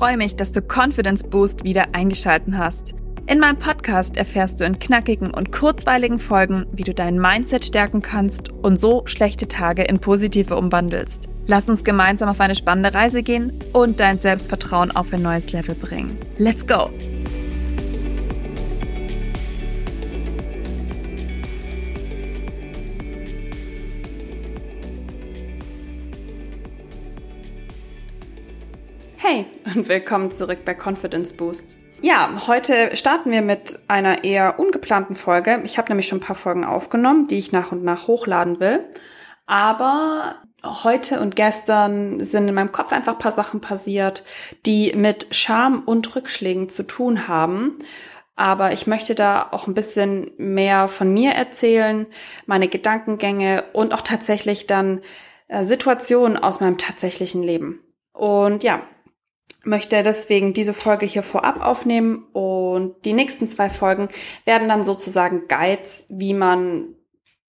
freue mich, dass du Confidence Boost wieder eingeschalten hast. In meinem Podcast erfährst du in knackigen und kurzweiligen Folgen, wie du dein Mindset stärken kannst und so schlechte Tage in positive umwandelst. Lass uns gemeinsam auf eine spannende Reise gehen und dein Selbstvertrauen auf ein neues Level bringen. Let's go! Hey und willkommen zurück bei Confidence Boost. Ja, heute starten wir mit einer eher ungeplanten Folge. Ich habe nämlich schon ein paar Folgen aufgenommen, die ich nach und nach hochladen will. Aber heute und gestern sind in meinem Kopf einfach ein paar Sachen passiert, die mit Scham und Rückschlägen zu tun haben. Aber ich möchte da auch ein bisschen mehr von mir erzählen, meine Gedankengänge und auch tatsächlich dann äh, Situationen aus meinem tatsächlichen Leben. Und ja, möchte deswegen diese Folge hier vorab aufnehmen und die nächsten zwei Folgen werden dann sozusagen Guides, wie man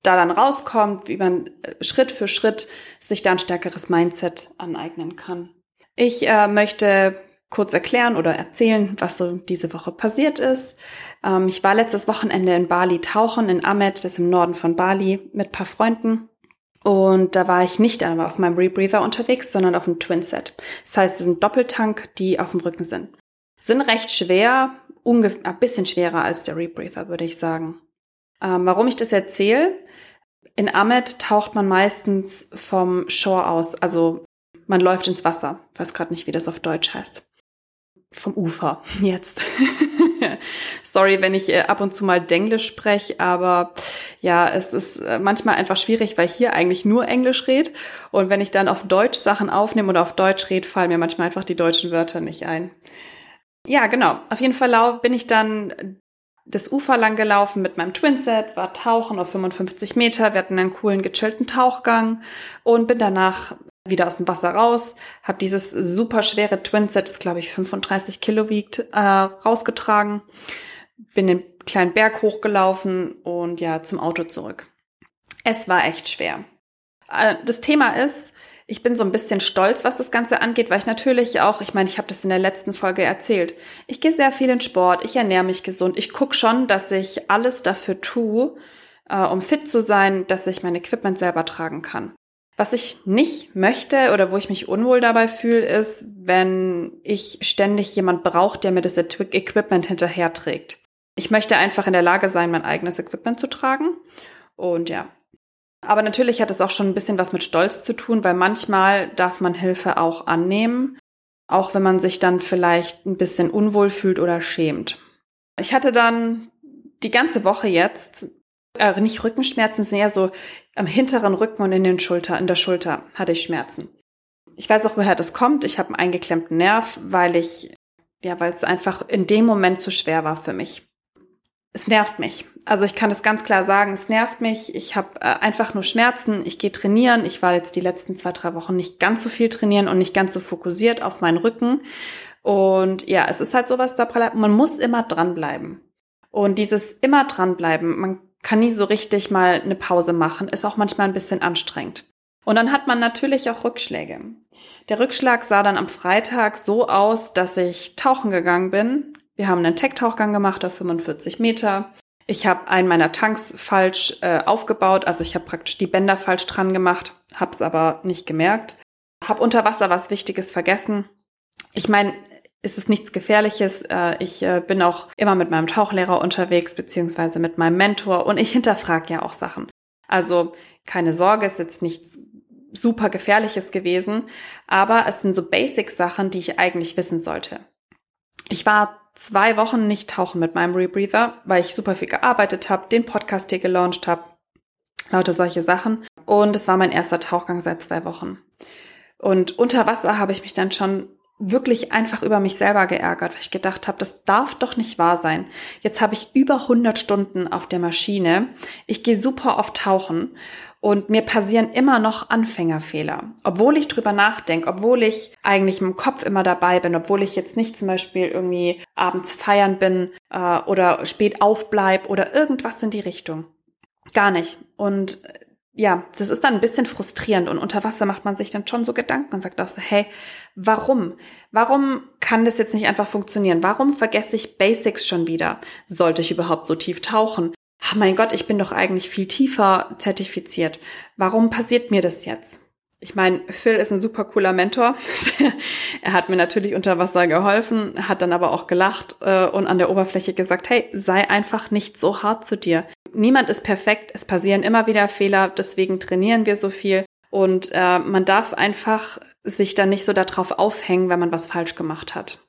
da dann rauskommt, wie man äh, Schritt für Schritt sich da ein stärkeres Mindset aneignen kann. Ich äh, möchte kurz erklären oder erzählen, was so diese Woche passiert ist. Ähm, ich war letztes Wochenende in Bali tauchen, in Amed, das ist im Norden von Bali, mit paar Freunden. Und da war ich nicht einmal auf meinem Rebreather unterwegs, sondern auf dem Twinset. Das heißt, es sind Doppeltank, die auf dem Rücken sind. Sind recht schwer, ungefähr ein bisschen schwerer als der Rebreather, würde ich sagen. Ähm, warum ich das erzähle? In Amet taucht man meistens vom Shore aus, also man läuft ins Wasser. Ich weiß gerade nicht, wie das auf Deutsch heißt. Vom Ufer jetzt. Sorry, wenn ich äh, ab und zu mal Denglisch spreche, aber ja, es ist äh, manchmal einfach schwierig, weil ich hier eigentlich nur Englisch rede. Und wenn ich dann auf Deutsch Sachen aufnehme oder auf Deutsch rede, fallen mir manchmal einfach die deutschen Wörter nicht ein. Ja, genau. Auf jeden Fall bin ich dann das Ufer lang gelaufen mit meinem Twinset, war tauchen auf 55 Meter. Wir hatten einen coolen gechillten Tauchgang und bin danach wieder aus dem Wasser raus, habe dieses super schwere Twinset, das glaube ich 35 Kilo wiegt, äh, rausgetragen, bin den kleinen Berg hochgelaufen und ja zum Auto zurück. Es war echt schwer. Äh, das Thema ist, ich bin so ein bisschen stolz, was das Ganze angeht, weil ich natürlich auch, ich meine, ich habe das in der letzten Folge erzählt, ich gehe sehr viel in Sport, ich ernähre mich gesund, ich gucke schon, dass ich alles dafür tue, äh, um fit zu sein, dass ich mein Equipment selber tragen kann. Was ich nicht möchte oder wo ich mich unwohl dabei fühle, ist, wenn ich ständig jemand brauche, der mir das Equipment hinterher trägt. Ich möchte einfach in der Lage sein, mein eigenes Equipment zu tragen. Und ja. Aber natürlich hat es auch schon ein bisschen was mit Stolz zu tun, weil manchmal darf man Hilfe auch annehmen, auch wenn man sich dann vielleicht ein bisschen unwohl fühlt oder schämt. Ich hatte dann die ganze Woche jetzt äh, nicht Rückenschmerzen, sind eher so am hinteren Rücken und in den Schulter, in der Schulter hatte ich Schmerzen. Ich weiß auch, woher das kommt. Ich habe einen eingeklemmten Nerv, weil ich, ja, weil es einfach in dem Moment zu schwer war für mich. Es nervt mich. Also ich kann das ganz klar sagen, es nervt mich. Ich habe äh, einfach nur Schmerzen. Ich gehe trainieren. Ich war jetzt die letzten zwei, drei Wochen nicht ganz so viel trainieren und nicht ganz so fokussiert auf meinen Rücken. Und ja, es ist halt sowas, da man muss immer dranbleiben. Und dieses immer dranbleiben, man kann nie so richtig mal eine Pause machen, ist auch manchmal ein bisschen anstrengend. Und dann hat man natürlich auch Rückschläge. Der Rückschlag sah dann am Freitag so aus, dass ich tauchen gegangen bin. Wir haben einen Tech-Tauchgang gemacht auf 45 Meter. Ich habe einen meiner Tanks falsch äh, aufgebaut, also ich habe praktisch die Bänder falsch dran gemacht, habe es aber nicht gemerkt. Habe unter Wasser was Wichtiges vergessen. Ich meine, ist es nichts Gefährliches. Äh, ich äh, bin auch immer mit meinem Tauchlehrer unterwegs, beziehungsweise mit meinem Mentor und ich hinterfrage ja auch Sachen. Also keine Sorge, ist jetzt nichts super Gefährliches gewesen, aber es sind so Basic-Sachen, die ich eigentlich wissen sollte. Ich war zwei Wochen nicht tauchen mit meinem Rebreather, weil ich super viel gearbeitet habe, den Podcast hier gelauncht habe, lauter solche Sachen. Und es war mein erster Tauchgang seit zwei Wochen. Und unter Wasser habe ich mich dann schon wirklich einfach über mich selber geärgert, weil ich gedacht habe, das darf doch nicht wahr sein. Jetzt habe ich über 100 Stunden auf der Maschine. Ich gehe super oft tauchen und mir passieren immer noch Anfängerfehler. Obwohl ich drüber nachdenke, obwohl ich eigentlich im Kopf immer dabei bin, obwohl ich jetzt nicht zum Beispiel irgendwie abends feiern bin äh, oder spät aufbleib oder irgendwas in die Richtung. Gar nicht. Und ja, das ist dann ein bisschen frustrierend und unter Wasser macht man sich dann schon so Gedanken und sagt auch so, hey, warum? Warum kann das jetzt nicht einfach funktionieren? Warum vergesse ich Basics schon wieder? Sollte ich überhaupt so tief tauchen? Oh mein Gott, ich bin doch eigentlich viel tiefer zertifiziert. Warum passiert mir das jetzt? Ich meine, Phil ist ein super cooler Mentor. er hat mir natürlich unter Wasser geholfen, hat dann aber auch gelacht äh, und an der Oberfläche gesagt, hey, sei einfach nicht so hart zu dir niemand ist perfekt, es passieren immer wieder Fehler, deswegen trainieren wir so viel. Und äh, man darf einfach sich dann nicht so darauf aufhängen, wenn man was falsch gemacht hat.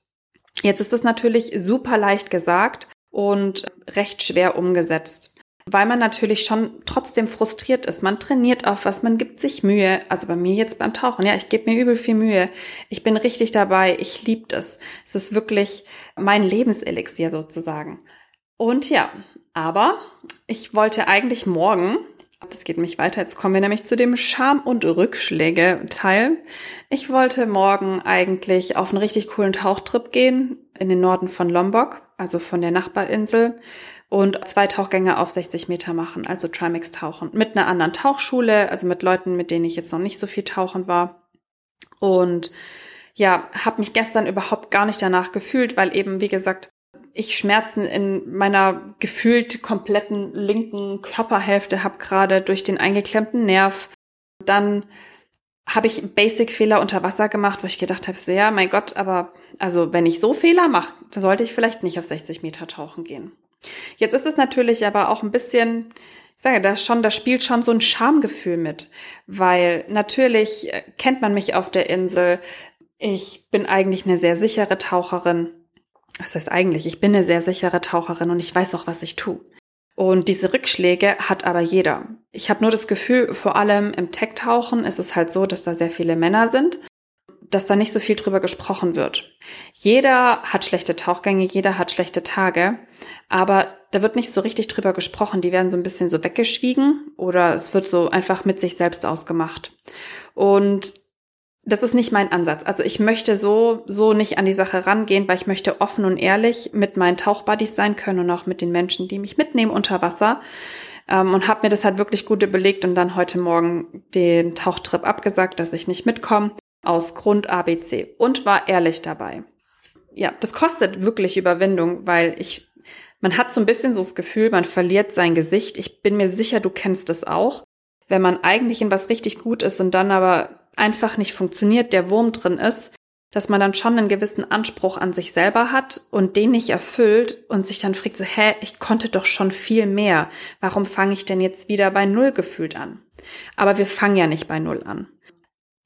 Jetzt ist es natürlich super leicht gesagt und recht schwer umgesetzt, weil man natürlich schon trotzdem frustriert ist. Man trainiert auf was, man gibt sich Mühe. Also bei mir jetzt beim Tauchen, ja, ich gebe mir übel viel Mühe. Ich bin richtig dabei, ich liebe das. Es ist wirklich mein Lebenselixier sozusagen. Und ja, aber ich wollte eigentlich morgen, das geht nämlich weiter, jetzt kommen wir nämlich zu dem Scham- und Rückschläge-Teil. Ich wollte morgen eigentlich auf einen richtig coolen Tauchtrip gehen in den Norden von Lombok, also von der Nachbarinsel und zwei Tauchgänge auf 60 Meter machen, also Trimix tauchen. Mit einer anderen Tauchschule, also mit Leuten, mit denen ich jetzt noch nicht so viel tauchen war. Und ja, habe mich gestern überhaupt gar nicht danach gefühlt, weil eben, wie gesagt, ich Schmerzen in meiner gefühlt kompletten linken Körperhälfte habe gerade durch den eingeklemmten Nerv. Dann habe ich Basic-Fehler unter Wasser gemacht, wo ich gedacht habe, so ja, mein Gott, aber also wenn ich so Fehler mache, sollte ich vielleicht nicht auf 60 Meter tauchen gehen. Jetzt ist es natürlich aber auch ein bisschen, ich sage das schon, da spielt schon so ein Schamgefühl mit, weil natürlich äh, kennt man mich auf der Insel. Ich bin eigentlich eine sehr sichere Taucherin was heißt eigentlich, ich bin eine sehr sichere Taucherin und ich weiß auch, was ich tue. Und diese Rückschläge hat aber jeder. Ich habe nur das Gefühl, vor allem im Tech-Tauchen ist es halt so, dass da sehr viele Männer sind, dass da nicht so viel drüber gesprochen wird. Jeder hat schlechte Tauchgänge, jeder hat schlechte Tage, aber da wird nicht so richtig drüber gesprochen. Die werden so ein bisschen so weggeschwiegen oder es wird so einfach mit sich selbst ausgemacht. Und das ist nicht mein Ansatz. Also ich möchte so, so nicht an die Sache rangehen, weil ich möchte offen und ehrlich mit meinen Tauchbuddies sein können und auch mit den Menschen, die mich mitnehmen unter Wasser. Ähm, und habe mir das halt wirklich gut überlegt und dann heute Morgen den Tauchtrip abgesagt, dass ich nicht mitkomme, aus Grund ABC und war ehrlich dabei. Ja, das kostet wirklich Überwindung, weil ich, man hat so ein bisschen so das Gefühl, man verliert sein Gesicht. Ich bin mir sicher, du kennst es auch. Wenn man eigentlich in was richtig gut ist und dann aber einfach nicht funktioniert, der Wurm drin ist, dass man dann schon einen gewissen Anspruch an sich selber hat und den nicht erfüllt und sich dann fragt so, hä, ich konnte doch schon viel mehr. Warum fange ich denn jetzt wieder bei Null gefühlt an? Aber wir fangen ja nicht bei Null an.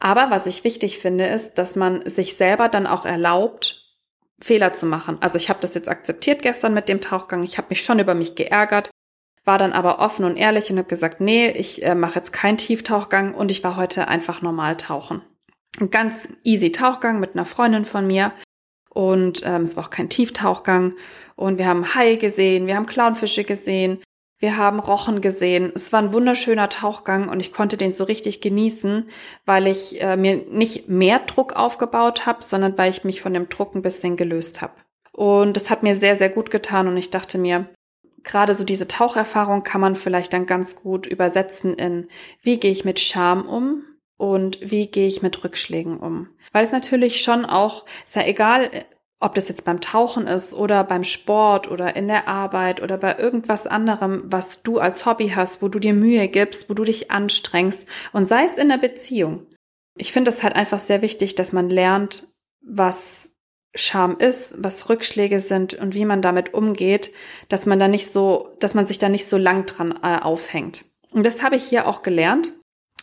Aber was ich wichtig finde, ist, dass man sich selber dann auch erlaubt, Fehler zu machen. Also ich habe das jetzt akzeptiert gestern mit dem Tauchgang. Ich habe mich schon über mich geärgert war dann aber offen und ehrlich und habe gesagt, nee, ich äh, mache jetzt keinen Tieftauchgang und ich war heute einfach normal tauchen. Ein ganz easy Tauchgang mit einer Freundin von mir und ähm, es war auch kein Tieftauchgang und wir haben Hai gesehen, wir haben Clownfische gesehen, wir haben Rochen gesehen. Es war ein wunderschöner Tauchgang und ich konnte den so richtig genießen, weil ich äh, mir nicht mehr Druck aufgebaut habe, sondern weil ich mich von dem Druck ein bisschen gelöst habe. Und das hat mir sehr, sehr gut getan und ich dachte mir, gerade so diese Taucherfahrung kann man vielleicht dann ganz gut übersetzen in, wie gehe ich mit Scham um und wie gehe ich mit Rückschlägen um. Weil es natürlich schon auch, ist ja egal, ob das jetzt beim Tauchen ist oder beim Sport oder in der Arbeit oder bei irgendwas anderem, was du als Hobby hast, wo du dir Mühe gibst, wo du dich anstrengst und sei es in der Beziehung. Ich finde es halt einfach sehr wichtig, dass man lernt, was Scham ist, was Rückschläge sind und wie man damit umgeht, dass man da nicht so, dass man sich da nicht so lang dran äh, aufhängt. Und das habe ich hier auch gelernt,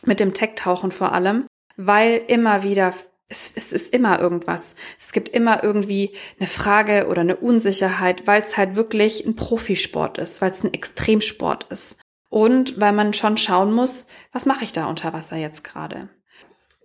mit dem Tech-Tauchen vor allem, weil immer wieder, es, es ist immer irgendwas. Es gibt immer irgendwie eine Frage oder eine Unsicherheit, weil es halt wirklich ein Profisport ist, weil es ein Extremsport ist. Und weil man schon schauen muss, was mache ich da unter Wasser jetzt gerade?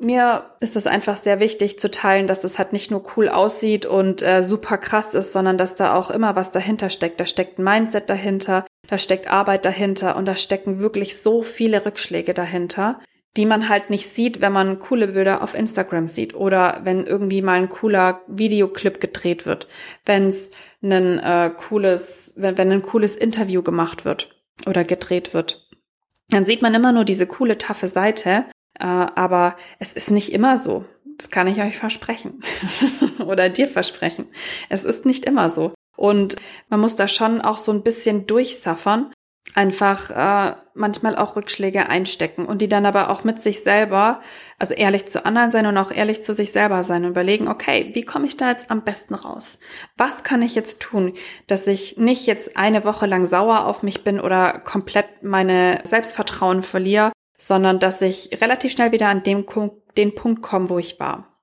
Mir ist es einfach sehr wichtig zu teilen, dass es halt nicht nur cool aussieht und äh, super krass ist, sondern dass da auch immer was dahinter steckt. Da steckt ein Mindset dahinter, da steckt Arbeit dahinter und da stecken wirklich so viele Rückschläge dahinter, die man halt nicht sieht, wenn man coole Bilder auf Instagram sieht oder wenn irgendwie mal ein cooler Videoclip gedreht wird, wenn es ein äh, cooles, wenn, wenn ein cooles Interview gemacht wird oder gedreht wird. dann sieht man immer nur diese coole, taffe Seite, aber es ist nicht immer so. Das kann ich euch versprechen oder dir versprechen. Es ist nicht immer so. Und man muss da schon auch so ein bisschen durchsaffern, einfach äh, manchmal auch Rückschläge einstecken und die dann aber auch mit sich selber, also ehrlich zu anderen sein und auch ehrlich zu sich selber sein und überlegen, okay, wie komme ich da jetzt am besten raus? Was kann ich jetzt tun, dass ich nicht jetzt eine Woche lang sauer auf mich bin oder komplett meine Selbstvertrauen verliere, sondern dass ich relativ schnell wieder an dem den Punkt komme, wo ich war.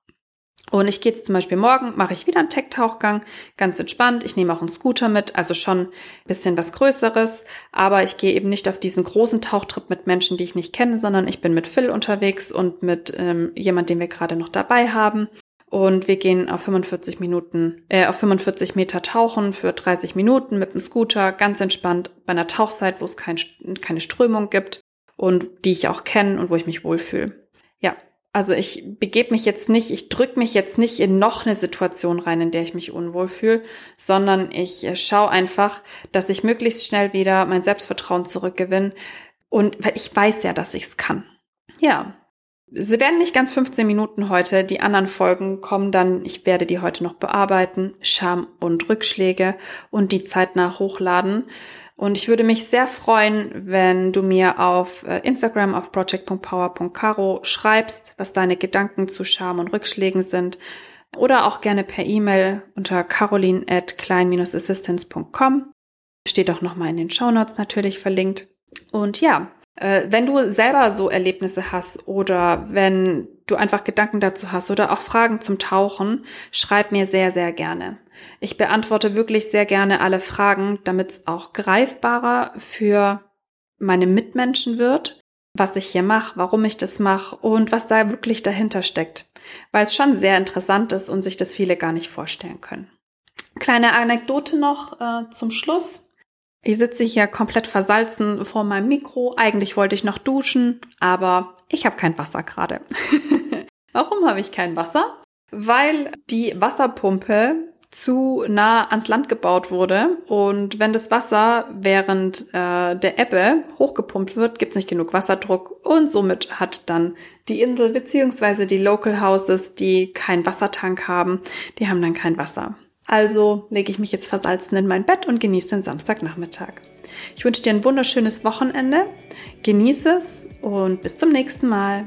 Und ich gehe jetzt zum Beispiel morgen, mache ich wieder einen Tech-Tauchgang, ganz entspannt. Ich nehme auch einen Scooter mit, also schon ein bisschen was Größeres. Aber ich gehe eben nicht auf diesen großen Tauchtrip mit Menschen, die ich nicht kenne, sondern ich bin mit Phil unterwegs und mit ähm, jemand, den wir gerade noch dabei haben. Und wir gehen auf 45 Minuten, äh, auf 45 Meter tauchen für 30 Minuten mit dem Scooter, ganz entspannt bei einer Tauchzeit, wo es kein, keine Strömung gibt und die ich auch kenne und wo ich mich wohlfühle. Ja, also ich begebe mich jetzt nicht, ich drücke mich jetzt nicht in noch eine Situation rein, in der ich mich unwohl fühle, sondern ich äh, schaue einfach, dass ich möglichst schnell wieder mein Selbstvertrauen zurückgewinne. Und weil ich weiß ja, dass ich es kann. Ja. Sie werden nicht ganz 15 Minuten heute. Die anderen Folgen kommen dann. Ich werde die heute noch bearbeiten. Scham und Rückschläge und die zeitnah hochladen. Und ich würde mich sehr freuen, wenn du mir auf äh, Instagram auf project.power.caro schreibst, was deine Gedanken zu Scham und Rückschlägen sind. Oder auch gerne per E-Mail unter caroline at klein-assistance.com. Steht auch nochmal in den Shownotes natürlich verlinkt. Und ja, wenn du selber so Erlebnisse hast oder wenn du einfach Gedanken dazu hast oder auch Fragen zum Tauchen, schreib mir sehr, sehr gerne. Ich beantworte wirklich sehr gerne alle Fragen, damit es auch greifbarer für meine Mitmenschen wird, was ich hier mache, warum ich das mache und was da wirklich dahinter steckt. Weil es schon sehr interessant ist und sich das viele gar nicht vorstellen können. Kleine Anekdote noch äh, zum Schluss. Ich sitze hier komplett versalzen vor meinem Mikro. Eigentlich wollte ich noch duschen, aber ich habe kein Wasser gerade. Warum habe ich kein Wasser? Weil die Wasserpumpe zu nah ans Land gebaut wurde und wenn das Wasser während äh, der Ebbe hochgepumpt wird, gibt es nicht genug Wasserdruck und somit hat dann die Insel beziehungsweise die Local Houses, die keinen Wassertank haben, die haben dann kein Wasser. Also lege ich mich jetzt versalzen in mein Bett und genieße den Samstagnachmittag. Ich wünsche dir ein wunderschönes Wochenende. Genieße es und bis zum nächsten Mal.